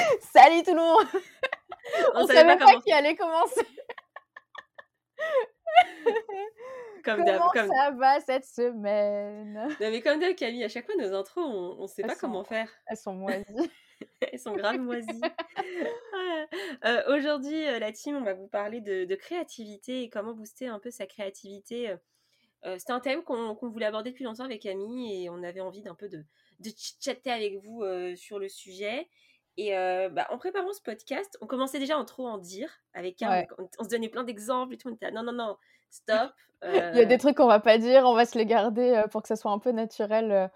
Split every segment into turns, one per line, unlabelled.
Salut tout le monde On, savait, pas, qui allait commencer.
comme
comment ça va cette semaine?
Non mais comme d'hab Camille, à chaque fois nos intros, on, ne sait pas comment faire.
Elles sont moisies.
elles sont grave moisies. Euh, aujourd'hui, euh, la team, on va vous parler de, créativité et comment booster un peu sa créativité. Euh, C'était un thème qu'on voulait aborder depuis longtemps avec Camille et on avait envie d'un peu de, de chatter avec vous sur le sujet. Et bah, en préparant ce podcast, on commençait déjà en trop en dire avec Camille. On, se donnait plein d'exemples et tout. On était non, non, non, stop.
Il y a des trucs qu'on va pas dire, on va se les garder pour que ça soit un peu naturel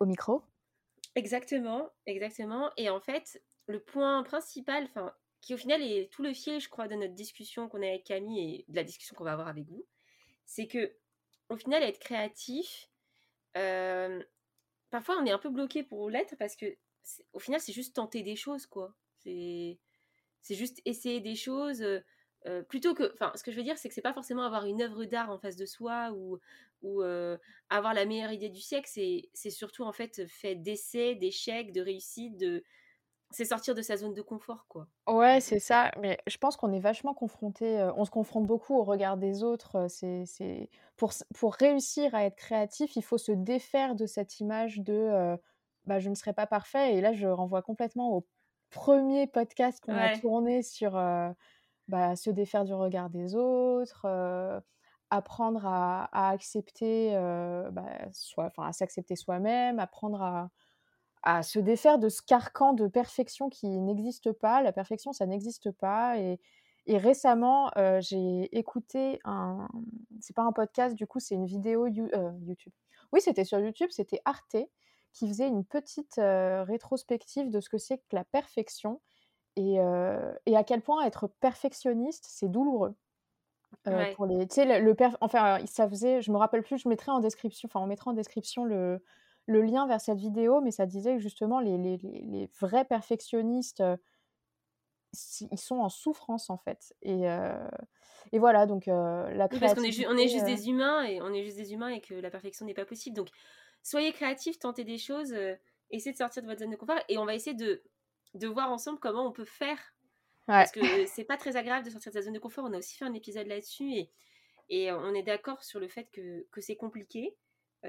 au micro.
Exactement, exactement. Et en fait, le point principal, enfin, qui au final est tout le fil, je crois, de notre discussion qu'on a avec Camille et de la discussion qu'on va avoir avec vous, c'est que au final, être créatif, parfois on est un peu bloqué pour l'être parce que au final c'est juste tenter des choses quoi. C'est juste essayer des choses plutôt que enfin ce que je veux dire c'est que c'est pas forcément avoir une œuvre d'art en face de soi ou ou avoir la meilleure idée du siècle, c'est surtout en fait fait d'essais, d'échecs, de réussites, de c'est sortir de sa zone de confort, quoi.
Ouais, c'est ça. Mais je pense qu'on est vachement confronté. on se confronte beaucoup au regard des autres. c'est... Pour, pour réussir à être créatif, il faut se défaire de cette image de bah, je ne serai pas parfait. Et là, je renvoie complètement au premier podcast qu'on a tourné sur bah, se défaire du regard des autres, apprendre à, à accepter, bah, soit, enfin, à s'accepter soi-même, apprendre à à se défaire de ce carcan de perfection qui n'existe pas. La perfection, ça n'existe pas. Et, récemment, euh, j'ai écouté un. C'est pas un podcast, du coup, c'est une vidéo euh, YouTube. Oui, c'était sur YouTube, c'était Arte qui faisait une petite euh, rétrospective de ce que c'est que la perfection et, et, à quel point être perfectionniste, c'est douloureux. pour les, sais, le, enfin, ça faisait, je me rappelle plus, je mettrai en description, enfin, on mettra en description le, le lien vers cette vidéo, mais ça disait que justement, les, les, les vrais perfectionnistes, ils sont en souffrance en fait. Et, et voilà, donc la créativité...
parce qu'on est, on est juste des humains et on est juste des humains et que la perfection n'est pas possible. Donc, soyez créatifs, tentez des choses, essayez de sortir de votre zone de confort et on va essayer de, de voir ensemble comment on peut faire. Parce que c'est pas très agréable de sortir de sa zone de confort. On a aussi fait un épisode là-dessus et, et on est d'accord sur le fait que, que c'est compliqué.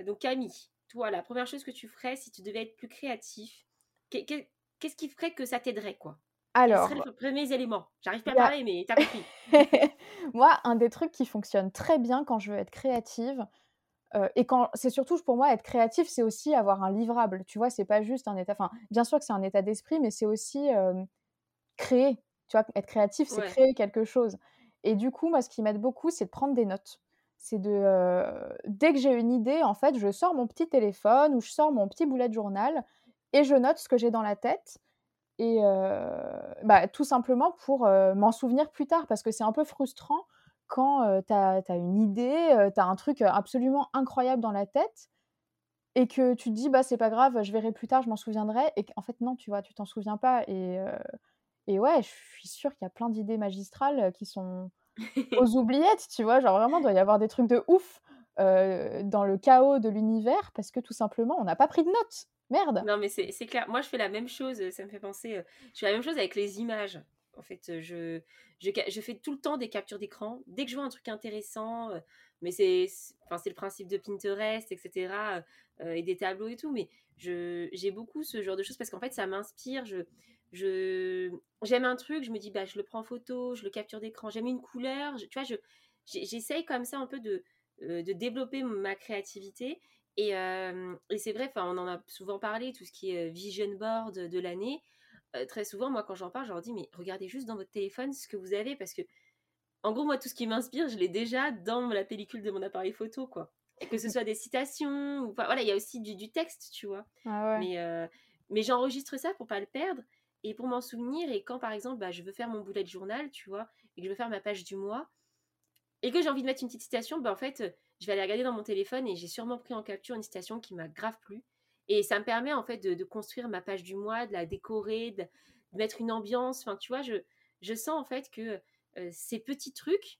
donc Camille, toi, la première chose que tu ferais si tu devais être plus créatif, qu'est-ce qui ferait que ça t'aiderait, quoi?
Alors,
Quels les premiers éléments? J'arrive pas à parler, mais t'as compris.
moi, un des trucs qui fonctionne très bien quand je veux être créative, euh, et quand c'est surtout pour moi être créatif, c'est aussi avoir un livrable. Tu vois, c'est pas juste un état. Enfin, bien sûr que c'est un état d'esprit, mais c'est aussi créer. Tu vois, être créatif, c'est créer quelque chose. Et du coup, moi, ce qui m'aide beaucoup, c'est de prendre des notes c'est de dès que j'ai une idée, en fait, je sors mon petit téléphone ou je sors mon petit boulet de journal et je note ce que j'ai dans la tête et bah, tout simplement pour m'en souvenir plus tard parce que c'est un peu frustrant quand tu as, une idée, tu as un truc absolument incroyable dans la tête et que tu te dis bah c'est pas grave, je verrai plus tard, je m'en souviendrai et en fait non, tu vois, tu t'en souviens pas et et ouais, je suis sûre qu'il y a plein d'idées magistrales qui sont aux oubliettes, tu vois? Genre vraiment, il doit y avoir des trucs de ouf dans le chaos de l'univers parce que tout simplement, on n'a pas pris de notes. Merde.
Non, mais c'est clair. Moi, je fais la même chose. Ça me fait penser. je fais la même chose avec les images. En fait, je, je, fais tout le temps des captures d'écran. Dès que je vois un truc intéressant, mais c'est enfin, le principe de Pinterest, etc. et des tableaux et tout. Mais j'ai beaucoup ce genre de choses parce qu'en fait, ça m'inspire. Je, je j'aime un truc, je me dis bah je le prends en photo, je le capture d'écran, j'aime une couleur, tu vois, je j'essaye comme ça un peu de de développer ma créativité et, et c'est vrai, on en a souvent parlé, tout ce qui est vision board de l'année. Très souvent, moi quand j'en parle, je leur dis mais regardez juste dans votre téléphone ce que vous avez parce que en gros moi tout ce qui m'inspire, je l'ai déjà dans la pellicule de mon appareil photo quoi. Et que ce soit des citations ou voilà, il y a aussi du, du texte, tu vois. Ah mais mais j'enregistre ça pour pas le perdre et pour m'en souvenir, et quand par exemple, bah, je veux faire mon bullet journal, tu vois, et que je veux faire ma page du mois, et que j'ai envie de mettre une petite citation, bah, en fait, je vais aller regarder dans mon téléphone et j'ai sûrement pris en capture une citation qui m'a grave plu. Et ça me permet en fait de, construire ma page du mois, de la décorer, de, mettre une ambiance. Enfin, tu vois, je, je sens en fait que ces petits trucs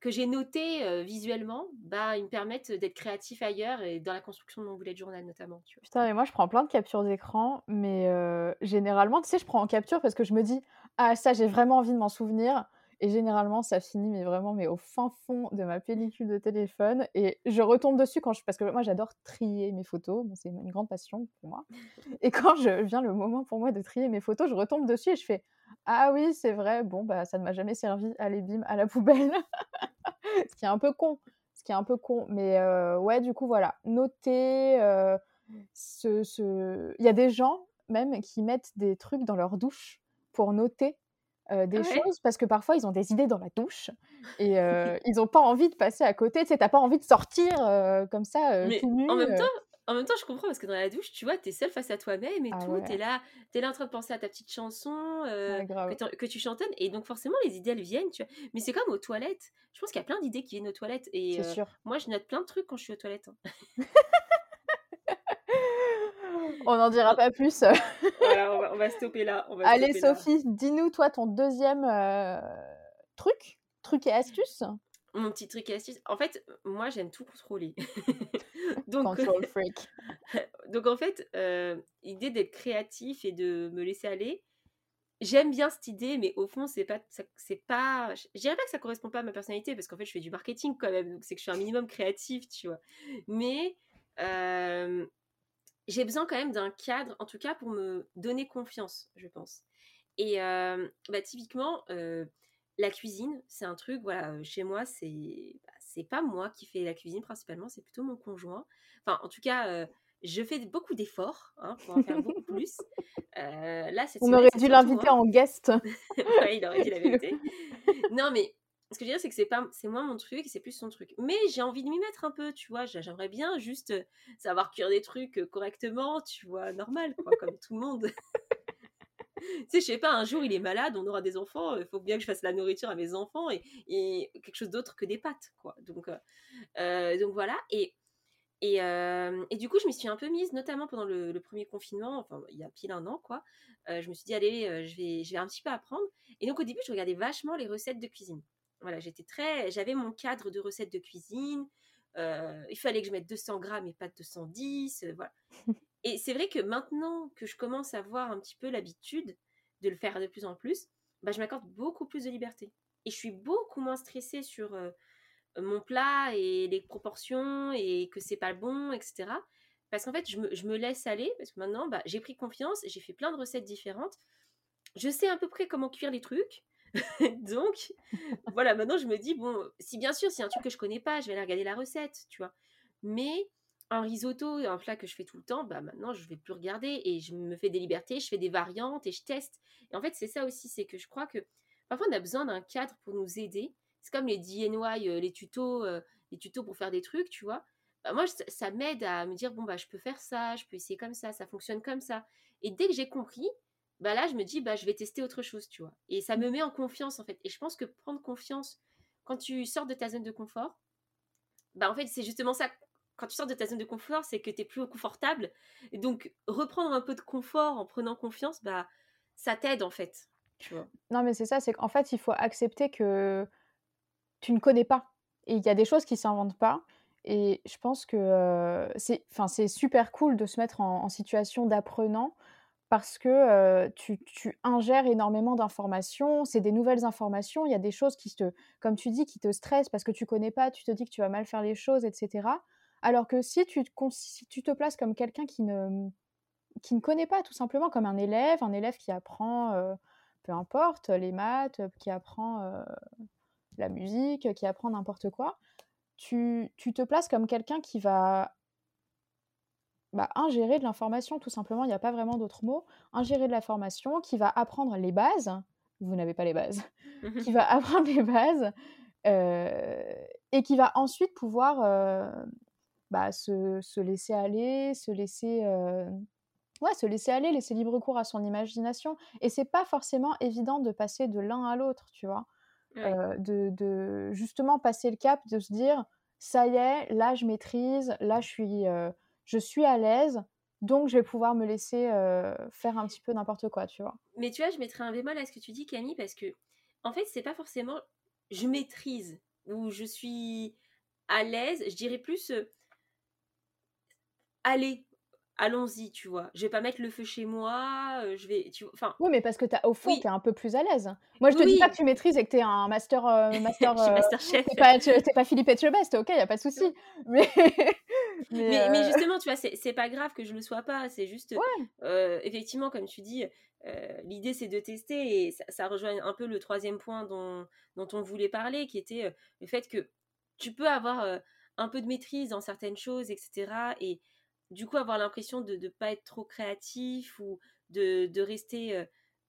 que j'ai notés visuellement, bah, ils me permettent d'être créatif ailleurs et dans la construction de mon bullet journal notamment.
Putain, mais moi je prends plein de captures d'écran, mais généralement, tu sais, je prends en capture parce que je me dis, ah ça, j'ai vraiment envie de m'en souvenir. Et généralement, ça finit mais vraiment mais au fin fond de ma pellicule de téléphone. Et je retombe dessus quand je... Parce que moi, j'adore trier mes photos. c'est une grande passion pour moi. Et quand je vient le moment pour moi de trier mes photos, je retombe dessus et je fais Ah oui, c'est vrai, bon, bah ça ne m'a jamais servi. Allez, bim, à la poubelle. ce qui est un peu con. Ce qui est un peu con. Mais euh, ouais, du coup, voilà. Noter. Euh, ce, ce... Il y a des gens même qui mettent des trucs dans leur douche pour noter des choses parce que parfois ils ont des idées dans la douche et ils n'ont pas envie de passer à côté. Tu sais, t'as pas envie de sortir comme ça
Mais En même temps, en même temps, je comprends parce que dans la douche, tu vois, tu es seule face à toi-même et ah tout. Tu es là, es là en train de penser à ta petite chanson que, que, tu chantonnes. Et donc, forcément, les idées, elles viennent. Tu vois. Mais c'est comme aux toilettes. Je pense qu'il y a plein d'idées qui viennent aux toilettes. Et sûr. moi, je note plein de trucs quand je suis aux toilettes. Hein.
on n'en dira pas plus.
voilà, on va, stopper là.
Allez, Sophie, dis-nous, toi, ton deuxième euh, truc, truc et astuce.
Mon petit truc et astuce. En fait, moi, j'aime tout contrôler.
donc, Control freak.
donc, en fait, euh, l'idée d'être créatif et de me laisser aller, j'aime bien cette idée, mais au fond, c'est pas, c'est pas, je dirais pas que ça correspond pas à ma personnalité, parce qu'en fait, je fais du marketing quand même, donc c'est que je suis un minimum créatif, tu vois. Mais euh, j'ai besoin quand même d'un cadre, en tout cas pour me donner confiance, je pense. Et euh, bah, typiquement, euh, la cuisine, c'est un truc, voilà, euh, chez moi, c'est bah, c'est pas moi qui fais la cuisine principalement, c'est plutôt mon conjoint. Enfin, en tout cas, je fais beaucoup d'efforts hein, pour en faire beaucoup plus.
là, On aurait dû l'inviter en guest.
ouais, il aurait dit la vérité. non, mais ce que je veux dire, c'est que c'est pas, c'est moins mon truc, c'est plus son truc. Mais j'ai envie de m'y mettre un peu, tu vois. J'aimerais bien juste euh, savoir cuire des trucs euh, correctement, tu vois, normal, quoi, comme tout le monde. tu sais, je sais pas, un jour il est malade, on aura des enfants, il faut bien que je fasse la nourriture à mes enfants et, et quelque chose d'autre que des pâtes, quoi. Donc, euh, donc voilà. Et, et, et, du coup, je me suis un peu mise, notamment pendant le, premier confinement, enfin, il y a pile un an, quoi. je me suis dit, allez, je, vais, je vais un petit peu apprendre. Et donc, au début, je regardais vachement les recettes de cuisine. Voilà, j'étais très, j'avais mon cadre de recettes de cuisine. Euh, il fallait que je mette 200 grammes et pas 210. Euh, voilà. et c'est vrai que maintenant que je commence à avoir un petit peu l'habitude de le faire de plus en plus, bah, je m'accorde beaucoup plus de liberté. Et je suis beaucoup moins stressée sur euh, mon plat et les proportions et que c'est pas bon, etc. Parce qu'en fait, je me, je me, laisse aller parce que maintenant, bah, j'ai pris confiance, j'ai fait plein de recettes différentes. Je sais à peu près comment cuire les trucs. Donc, voilà, maintenant je me dis, bon, si bien sûr, c'est un truc que je connais pas, je vais aller regarder la recette, tu vois. Mais un risotto, un plat que je fais tout le temps, bah maintenant je vais plus regarder et je me fais des libertés, je fais des variantes et je teste. Et en fait, c'est ça aussi, c'est que je crois que parfois on a besoin d'un cadre pour nous aider. C'est comme les DIY, euh, les tutos, euh, les tutos pour faire des trucs, tu vois. Bah, moi, ça m'aide à me dire, bon, bah, je peux faire ça, je peux essayer comme ça, ça fonctionne comme ça. Et dès que j'ai compris, bah là, je me dis, bah, je vais tester autre chose, tu vois. Et ça me met en confiance, en fait. Et je pense que prendre confiance quand tu sors de ta zone de confort, bah, en fait, c'est justement ça. Quand tu sors de ta zone de confort, c'est que tu es plus confortable. Et donc, reprendre un peu de confort en prenant confiance, bah, ça t'aide, en fait. Tu vois.
Non, mais c'est ça, c'est qu'en fait, il faut accepter que tu ne connais pas. Et il y a des choses qui ne s'inventent pas. Et je pense que euh, c'est super cool de se mettre en situation d'apprenant parce que tu, ingères énormément d'informations, c'est des nouvelles informations, il y a des choses qui te, comme tu dis, qui te stressent parce que tu connais pas, tu te dis que tu vas mal faire les choses, etc. Alors que si tu, tu te places comme quelqu'un qui ne, qui ne connaît pas, tout simplement comme un élève, un élève qui apprend, peu importe, les maths, qui apprend la musique, qui apprend n'importe quoi, tu te places comme quelqu'un qui va bah, ingérer de l'information, tout simplement, il n'y a pas vraiment d'autres mots. Ingérer de l'information qui va apprendre les bases, vous n'avez pas les bases, qui va apprendre les bases euh, et qui va ensuite pouvoir euh, bah, se, se, laisser aller, se laisser, euh, Ouais, se laisser aller, laisser libre cours à son imagination et c'est pas forcément évident de passer de l'un à l'autre, tu vois? De de justement passer le cap, de se dire: «Ça y est, là je maîtrise, là je suis, je suis à l'aise, donc je vais pouvoir me laisser, heu, faire un petit peu n'importe quoi», tu vois?
Mais tu vois, je mettrais un bémol à ce que tu dis Camille parce que, en fait, c'est pas forcément je maîtrise ou je suis à l'aise, je dirais plus, heu allez, allons-y, tu vois? Je vais pas mettre le feu chez moi, heu, je vais tu enfin
Oui, mais parce que as au fond, tu es un peu plus à l'aise. Moi, je
oui,
te dis pas que tu maîtrises et que tu es un master, heu, master,
je suis
heu,
masterchef.
tu es pas tu es pas Philippe Etchebest, OK, il y a pas de souci. Mais mais
Mais mais
heu,
justement, tu vois, c'est pas grave que je le sois pas, c'est juste,
ouais,
effectivement, comme tu dis, l'idée c'est de tester et ça ça rejoint un peu le troisième point dont dont on voulait parler, qui était, le fait que tu peux avoir, un peu de maîtrise dans certaines choses et cetera et du coup avoir l'impression de ne pas être trop créatif ou de rester,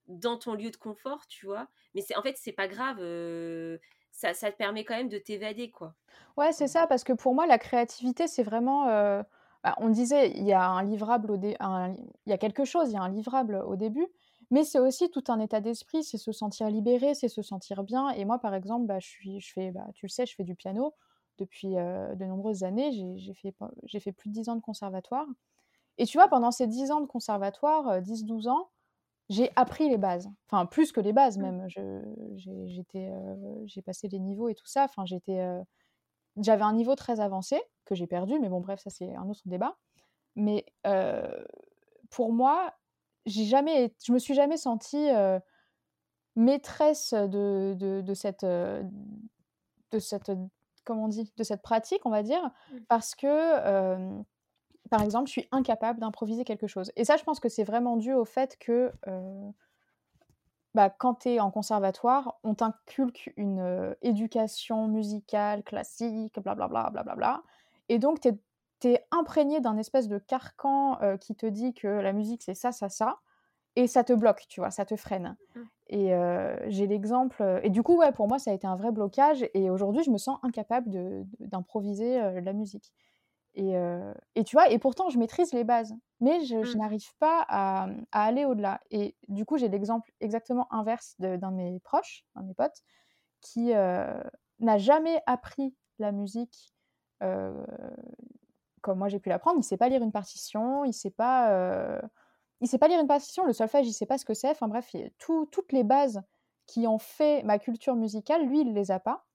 dans ton lieu de confort, tu vois? Mais en fait, c'est pas grave, ça te permet quand même de t'évader, quoi.
ouais, c'est ça, parce que pour moi, la créativité, c'est vraiment, bah, on disait, il y a un livrable au dé un il y a quelque chose, il y a un livrable au début, mais c'est aussi tout un état d'esprit, c'est se sentir libéré, c'est se sentir bien et moi, par exemple, bah, je fais, bah, tu le sais, je fais du piano depuis, heu, de nombreuses années. J'ai fait plus de 10 ans de conservatoire Et tu vois, pendant ces 10 ans de conservatoire, heu, 10-12 ans, j'ai appris les bases. Enfin, plus que les bases
Mmh.
même. Je j'ai passé les niveaux et tout ça. Enfin, j'étais, j'avais un niveau très avancé que j'ai perdu, mais bon bref, ça c'est un autre débat. Mais, pour moi, j'ai jamais je me suis jamais sentie, maîtresse de de de cette, heu, de cette, comment on dit? De cette pratique, on va dire,
Mmh.
parce que, Par exemple, je suis incapable d'improviser quelque chose et ça, je pense que c'est vraiment dû au fait que, bah, quand tu es en conservatoire, on t'inculque une, éducation musicale classique, blablabla, blablabla et donc tu es imprégné d'un espèce de carcan, qui te dit que la musique, c'est ça, ça, ça et ça te bloque, tu vois? Ça te freine
Mmh.
Et heu, j'ai l'exemple, heu et du coup, ouais, pour moi, ça a été un vrai blocage et aujourd'hui, je me sens incapable de de d'improviser, heu, de la musique. Et et tu vois? Et pourtant je maîtrise les bases, mais je je
Mmh.
n'arrive pas à, à aller au-delà et du coup, j'ai l'exemple exactement inverse de d'un de mes proches, d'un de mes potes qui, n'a jamais appris la musique, comme moi j'ai pu l'apprendre. Il sait pas lire une partition, il sait pas, il sait pas lire une partition, le solfège, il sait pas ce que c'est. Enfin bref, tout toutes les bases qui ont fait ma culture musicale, lui, il les a pas,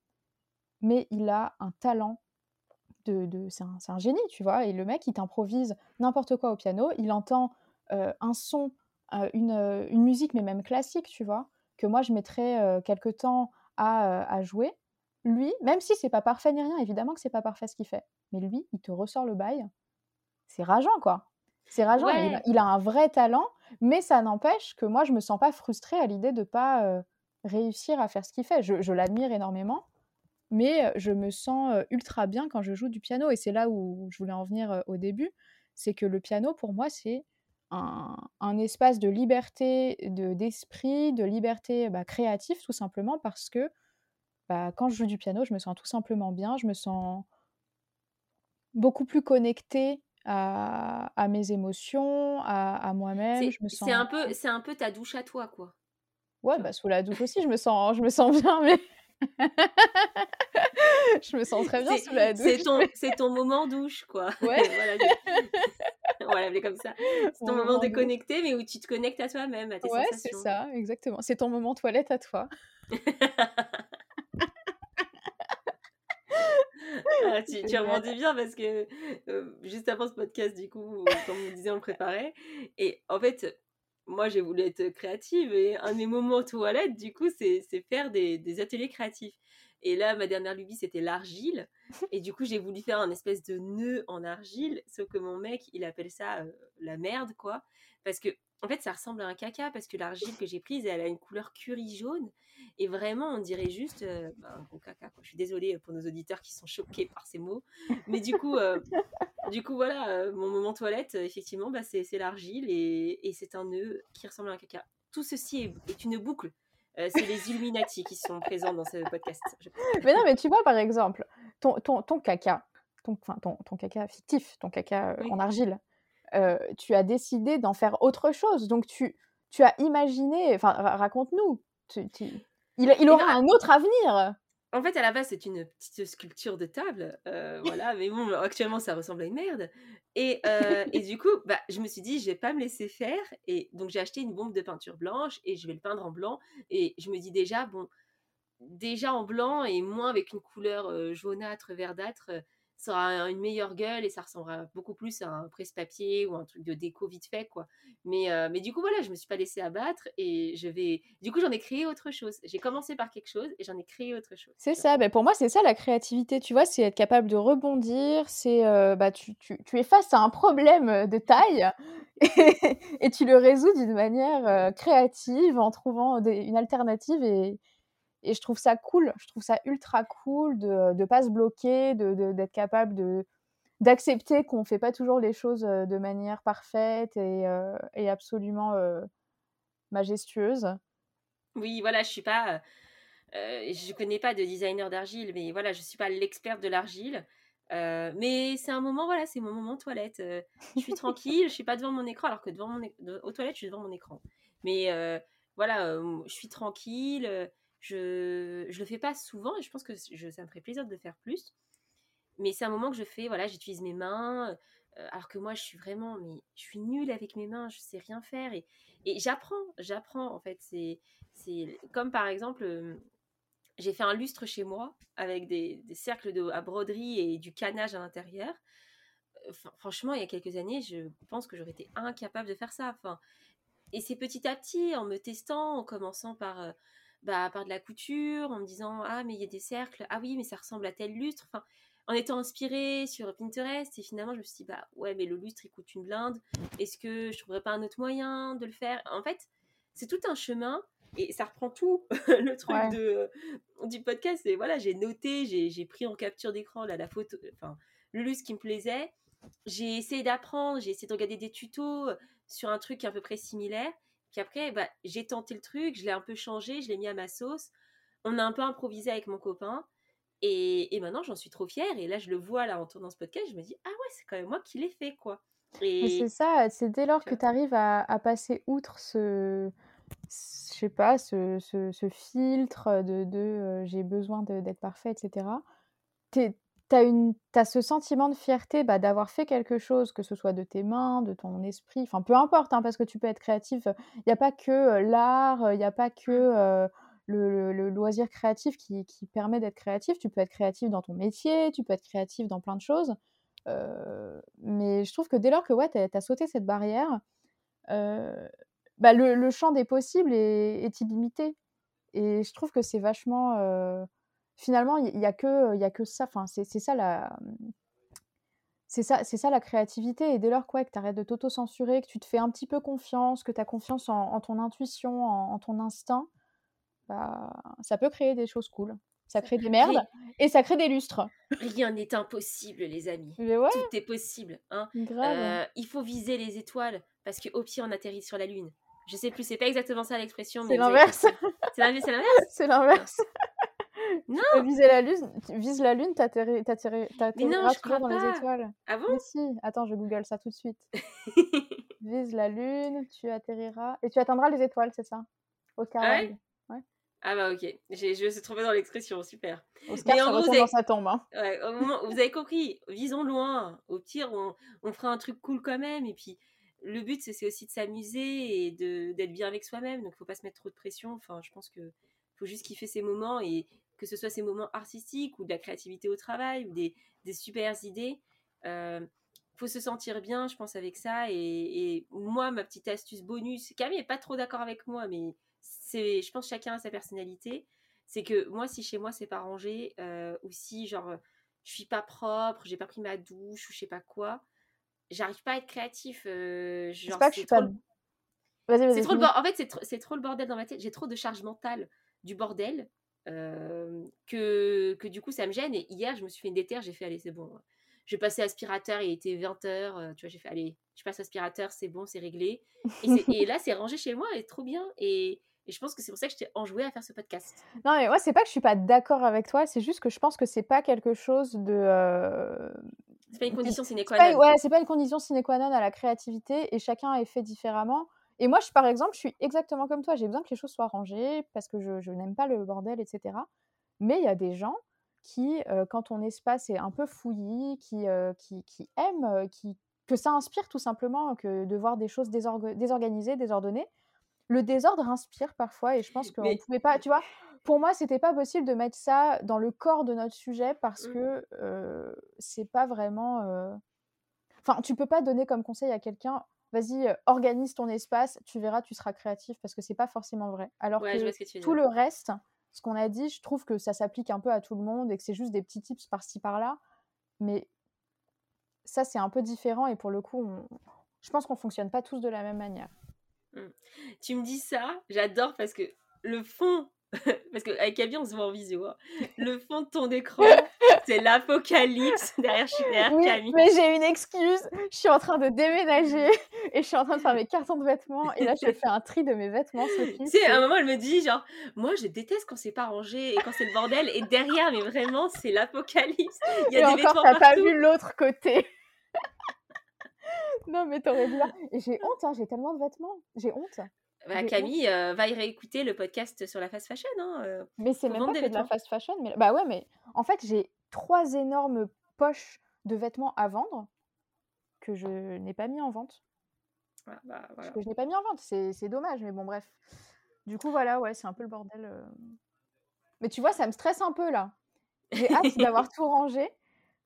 mais il a un talent de de c'est un génie, tu vois? Et le mec, il t'improvise n'importe quoi au piano. Il entend, heu, un son, une, heu, une musique, mais même classique, tu vois? Que moi je mettrais, heu, quelque temps à, à jouer. Lui, même si c'est pas parfait ni rien, évidemment que c'est pas parfait ce qu'il fait, mais lui, il te ressort le bail. C'est rageant, quoi. C'est rageant il a
Ouais,
il a un vrai talent, mais ça n'empêche que moi je me sens pas frustrée à l'idée de pas, heu, réussir à faire ce qu'il fait. Je je l'admire énormément, mais heu, je me sens, heu, ultra bien quand je joue du piano et c'est là où je voulais en venir, au début. C'est que le piano pour moi, c'est un un espace de liberté de d'esprit, de liberté, bah, créative tout simplement parce que, bah, quand je joue du piano, je me sens tout simplement bien. Je me sens beaucoup plus connectée à à mes émotions, à à moi-même.
C'est c'est
sens
un peu c'est un peu ta douche à toi, quoi,
ouais, bah, sous la douche aussi, je me sens je me sens bien, mais je me sens très bien
C'est
sous la
c'est
douche,
ton
mais
c'est ton moment douche, quoi.
ouais,
Voilà, on va l'appeler comme ça. C'est ton moment
moment douche.
déconnecté, mais où tu te connectes à toi-même, à tes
Ouais, c'est ça, exactement. C'est ton moment toilette à toi.
Ah, tu tu rebondis bien parce que, heu, juste avant ce podcast, du coup, comme on disait, on le préparait. Et en fait, moi, j'ai voulu être créative et un de mes moments toilette, du coup, c'est c'est faire des des ateliers créatifs et là, ma dernière lubie, c'était l'argile et du coup, j'ai voulu faire un espèce de nœud en argile, sauf que mon mec, il appelle ça, heu, la merde, quoi, parce que en fait, ça ressemble à un caca parce que l'argile que j'ai prise, elle a une couleur curry jaune et vraiment, on dirait juste, heu, bah, un gros caca, quoi. Je suis désolée, pour nos auditeurs qui sont choqués par ces mots. Mais du coup, du coup, voilà, mon moment toilette, effectivement, bah, c'est l'argile et c'est un nœud qui ressemble à un caca. Tout ceci est une boucle. Heu, c'est les Illuminati qui sont présents dans ce podcast, je.
Mais non, mais tu vois, par exemple, ton ton ton caca, ton enfin, ton ton caca fictif, ton caca,
Oui.
en argile, tu as décidé d'en faire autre chose. Donc tu, tu as imaginé, enfin raconte-nous, il, il aura un autre avenir.
En fait, à la base, c'est une petite sculpture de table, voilà, mais bon, actuellement, ça ressemble à une merde. Et, et du coup, bah, je me suis dit, je vais pas me laisser faire. Et donc, j'ai acheté une bombe de peinture blanche et je vais le peindre en blanc. Et je me dis déjà, bon, déjà en blanc et moins avec une couleur jaunâtre, verdâtre, ça aura une meilleure gueule et ça ressemblera beaucoup plus à un presse-papier ou un truc de déco vite fait, quoi. Mais, euh, mais du coup, voilà, je me suis pas laissée abattre et je vais. Du coup, j'en ai créé autre chose. J'ai commencé par quelque chose et j'en ai créé autre chose.
C'est ça. Ben, pour moi, c'est ça la créativité, tu vois, c'est être capable de rebondir. C'est euh, bah, tu, tu, tu, es face à un problème de taille et, tu le résous d'une manière euh, créative en trouvant une alternative et, et je trouve ça cool, je trouve ça ultra cool de ne pas se bloquer, d'être de, capable de d'accepter qu'on ne fait pas toujours les choses de manière parfaite et, et absolument majestueuse.
Oui, voilà, je suis pas, euh, je connais pas de designer d'argile, mais voilà, je suis pas l'experte de l'argile. mais c'est un moment, voilà, c'est mon moment toilette. je suis tranquille, je suis pas devant mon écran, alors que devant mon aux toilettes, je suis devant mon écran. Mais voilà, je suis tranquille je je le fais pas souvent et je pense que je, ça me ferait plaisir de le faire plus. Mais c'est un moment que je fais, voilà, j'utilise mes mains, euh, alors que moi je suis vraiment, mais je suis nulle avec mes mains, je sais rien faire et, et j'apprends, j'apprends en fait. C'est comme par exemple, euh, j'ai fait un lustre chez moi avec des, cercles de, à broderie et du canage à l'intérieur. franchement, il y a quelques années, je pense que j'aurais été incapable de faire ça. Enfin, et c'est petit à petit, en me testant, en commençant par euh, bah, par de la couture, en me disant ah mais il y a des cercles, ah oui mais ça ressemble à tel lustre, enfin en étant inspirée sur Pinterest et finalement je me suis dit bah ouais mais le lustre il coûte une blinde, est-ce que je trouverais pas un autre moyen de le faire? En fait c'est tout un chemin et ça reprend tout le truc de du podcast et voilà j'ai noté, j'ai pris en capture d'écran là la photo, enfin le lustre qui me plaisait, j'ai essayé d'apprendre, j'ai essayé de regarder des tutos sur un truc à peu près similaire puis après, bah, j'ai tenté le truc, je l'ai un peu changé, je l'ai mis à ma sauce. On a un peu improvisé avec mon copain. Et, et maintenant, j'en suis trop fière. Et là, je le vois là en tournant ce podcast, je me dis, ah ouais, c'est quand même moi qui l'ai fait, quoi.
Et c'est ça, c'est dès lors que tu arrives à, à, passer outre ce, je sais pas, ce, ce, ce filtre de, de euh, j'ai besoin d'être parfait, etc. tu as, ce sentiment de fierté bah, d'avoir fait quelque chose, que ce soit de tes mains, de ton esprit, enfin peu importe, hein, parce que tu peux être créatif. Il n'y a pas que l'art, il n'y a pas que le, loisir créatif qui, permet d'être créatif. Tu peux être créatif dans ton métier, tu peux être créatif dans plein de choses. mais je trouve que dès lors que ouais, tu as, sauté cette barrière, bah, le, champ des possibles est, est, illimité. Et je trouve que c'est vachement finalement, il n'y a, que, y a que ça. Enfin, c'est ça la. C'est ça, c'est ça la créativité. Et dès lors quoi, que tu arrêtes de t'auto-censurer, que tu te fais un petit peu confiance, que tu as confiance en, ton intuition, en, ton instinct, bah, ça peut créer des choses cool. Ça crée des merdes et ça crée des lustres.
Rien n'est impossible, les amis. Tout est possible. Hein. Euh, il faut viser les étoiles parce qu'au pied, on atterrit sur la Lune. Je sais plus, c'est pas exactement ça l'expression.
C'est l'inverse.
C'est l'inverse.
C'est l'inverse. Non. Tu viser la lune, vise la lune, t'atterriras toujours dans les étoiles.
Ah bon?
Mais si, attends, je google ça tout de suite. vise la lune, tu atterriras et tu atteindras les étoiles, c'est ça?
Au ah ouais, Ah bah ok, je me suis trouvée dans l'expression, super.
Oscar, Mais en gros, avez... dans sa tombe. Hein.
Ouais, au moment, vous avez compris, visons loin. Au pire, on, on fera un truc cool quand même. Et puis, le but, c'est aussi de s'amuser et d'être bien avec soi-même. Donc, il faut pas se mettre trop de pression. Enfin, je pense que faut juste kiffer ces moments et que ce soit ces moments artistiques ou de la créativité au travail ou des, des super idées. Euh, faut se sentir bien, je pense, avec ça. Et, moi, ma petite astuce bonus, Camille n'est pas trop d'accord avec moi, mais c'est, je pense, chacun a sa personnalité. C'est que moi, si chez moi c'est pas rangé, euh, ou si genre je suis pas propre, j'ai pas pris ma douche ou je sais pas quoi, j'arrive pas à être créatif. Euh, genre,
pas que je suis pas.
Trop le En fait, c'est, trop le bordel dans ma tête. J'ai trop de charge mentale du bordel que, que du coup ça me gêne. Et hier, je me suis fait une déterre, j'ai fait allez, c'est bon. Je passer aspirateur, il était 20h, tu vois, j'ai fait allez, je passe aspirateur, c'est bon, c'est réglé. Et, là, c'est rangé chez moi, et trop bien. Et, et je pense que c'est pour ça que je t'ai enjoué à faire ce podcast.
Non, mais moi, c'est pas que je suis pas d'accord avec toi, c'est juste que je pense que c'est pas quelque chose de.
C'est pas une condition sine qua
pas,
non.
ouais, c'est pas une condition sine qua non à la créativité et chacun est fait différemment. Et moi, je, par exemple, je suis exactement comme toi. J'ai besoin que les choses soient rangées parce que je, je n'aime pas le bordel, etc. Mais il y a des gens qui, euh, quand ton espace est un peu fouillis, qui, euh, qui, qui aiment, qui, que ça inspire tout simplement que de voir des choses désorga- désorganisées, désordonnées. Le désordre inspire parfois et je pense qu'on
Mais-
ne pouvait pas, tu vois, pour moi, c'était pas possible de mettre ça dans le corps de notre sujet parce
Mmh.
que euh, c'est pas vraiment. euh, Enfin, tu peux pas donner comme conseil à quelqu'un, vas-y, organise ton espace, tu verras, tu seras créatif parce que c'est pas forcément vrai. Alors
Ouais,
que tout le reste, ce qu'on a dit, je trouve que ça s'applique un peu à tout le monde et que c'est juste des petits tips par-ci par-là. Mais ça, c'est un peu différent et pour le coup, je pense qu'on fonctionne pas tous de la même manière.
Tu me dis ça, j'adore parce que le fond, parce qu'avec Camille, on se voit en visio, hein. le fond de ton écran, c'est l'apocalypse derrière, je suis derrière
Oui,
Camille.
mais j'ai une excuse. Je suis en train de déménager et je suis en train de faire mes cartons de vêtements. Et là, je fais un tri de mes vêtements, Sophie.
Tu sais, à un moment, elle me dit, genre, moi, je déteste quand c'est pas rangé et quand c'est le bordel. Et derrière, mais vraiment, c'est l'apocalypse. Il y
Et
a des
encore, t'as pas vu l'autre côté. non, mais t'aurais dû. Et j'ai honte, hein, j'ai tellement de vêtements. J'ai honte.
Bah, Camille euh, va y réécouter le podcast sur la fast fashion. Hein. euh.
Mais c'est même pas que de la fast fashion. Mais... Bah ouais, mais en fait, j'ai trois énormes poches de vêtements à vendre que je n'ai pas mis en vente.
Ah, bah, voilà.
Que je n'ai pas mis en vente. C'est dommage, mais bon, bref. Du coup, voilà, ouais, c'est un peu le bordel. euh. Mais tu vois, ça me stresse un peu là. J'ai hâte d'avoir tout rangé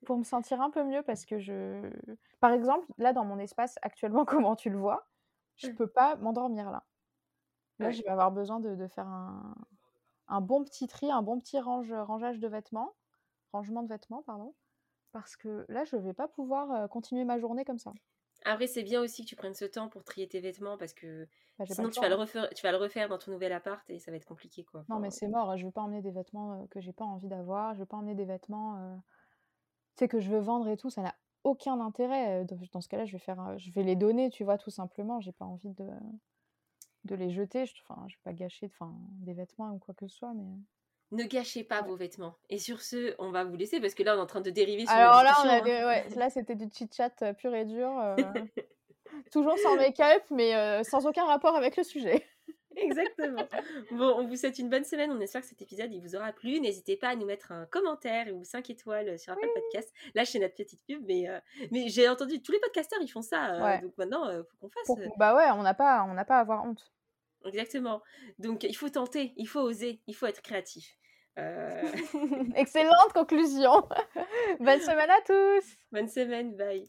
pour me sentir un peu mieux parce que je. Par exemple, là, dans mon espace actuellement, comment tu le vois, je
Mm.
peux pas m'endormir là. Là,
Ouais.
je vais avoir besoin de, de faire un, un bon petit tri, un bon petit range, rangeage de vêtements, rangement de vêtements, pardon, parce que là, je vais pas pouvoir euh, continuer ma journée comme ça.
Après, c'est bien aussi que tu prennes ce temps pour trier tes vêtements parce que
Bah,
sinon,
le
tu vas, le
temps, hein.
refaire, tu vas le refaire dans ton nouvel appart et ça va être compliqué. Quoi.
Non, mais c'est mort. Je veux pas emmener des vêtements euh, que j'ai pas envie d'avoir. Je veux pas emmener des vêtements, euh, tu sais, que je veux vendre et tout. Ça n'a aucun intérêt. Dans, ce cas-là, je vais faire, je vais les donner, tu vois, tout simplement. J'ai pas envie de, de les jeter. Je, enfin, je vais pas gâcher, enfin, des vêtements ou quoi que ce soit, mais.
Ne gâchez pas
Ouais.
vos vêtements. Et sur ce, on va vous laisser parce que là, on est en train de dériver sur
Alors là, on a
hein.
des- ouais, là, c'était du chit-chat euh, pur et dur. euh, toujours sans make-up, mais euh, sans aucun rapport avec le sujet.
Exactement. Bon, on vous souhaite une bonne semaine. On espère que cet épisode il vous aura plu. N'hésitez pas à nous mettre un commentaire ou 5 étoiles sur Apple Podcast. Là, c'est notre petite pub, mais, euh, mais j'ai entendu tous les podcasteurs ils font ça. euh,
Ouais.
Donc maintenant, il faut qu'on fasse.
Pour-
euh,
bah ouais, on n'a pas, on n'a pas à avoir honte.
Exactement. Donc il faut tenter, il faut oser, il faut être créatif. Euh,
Excellente conclusion. Bonne semaine à tous.
bonne semaine, bye.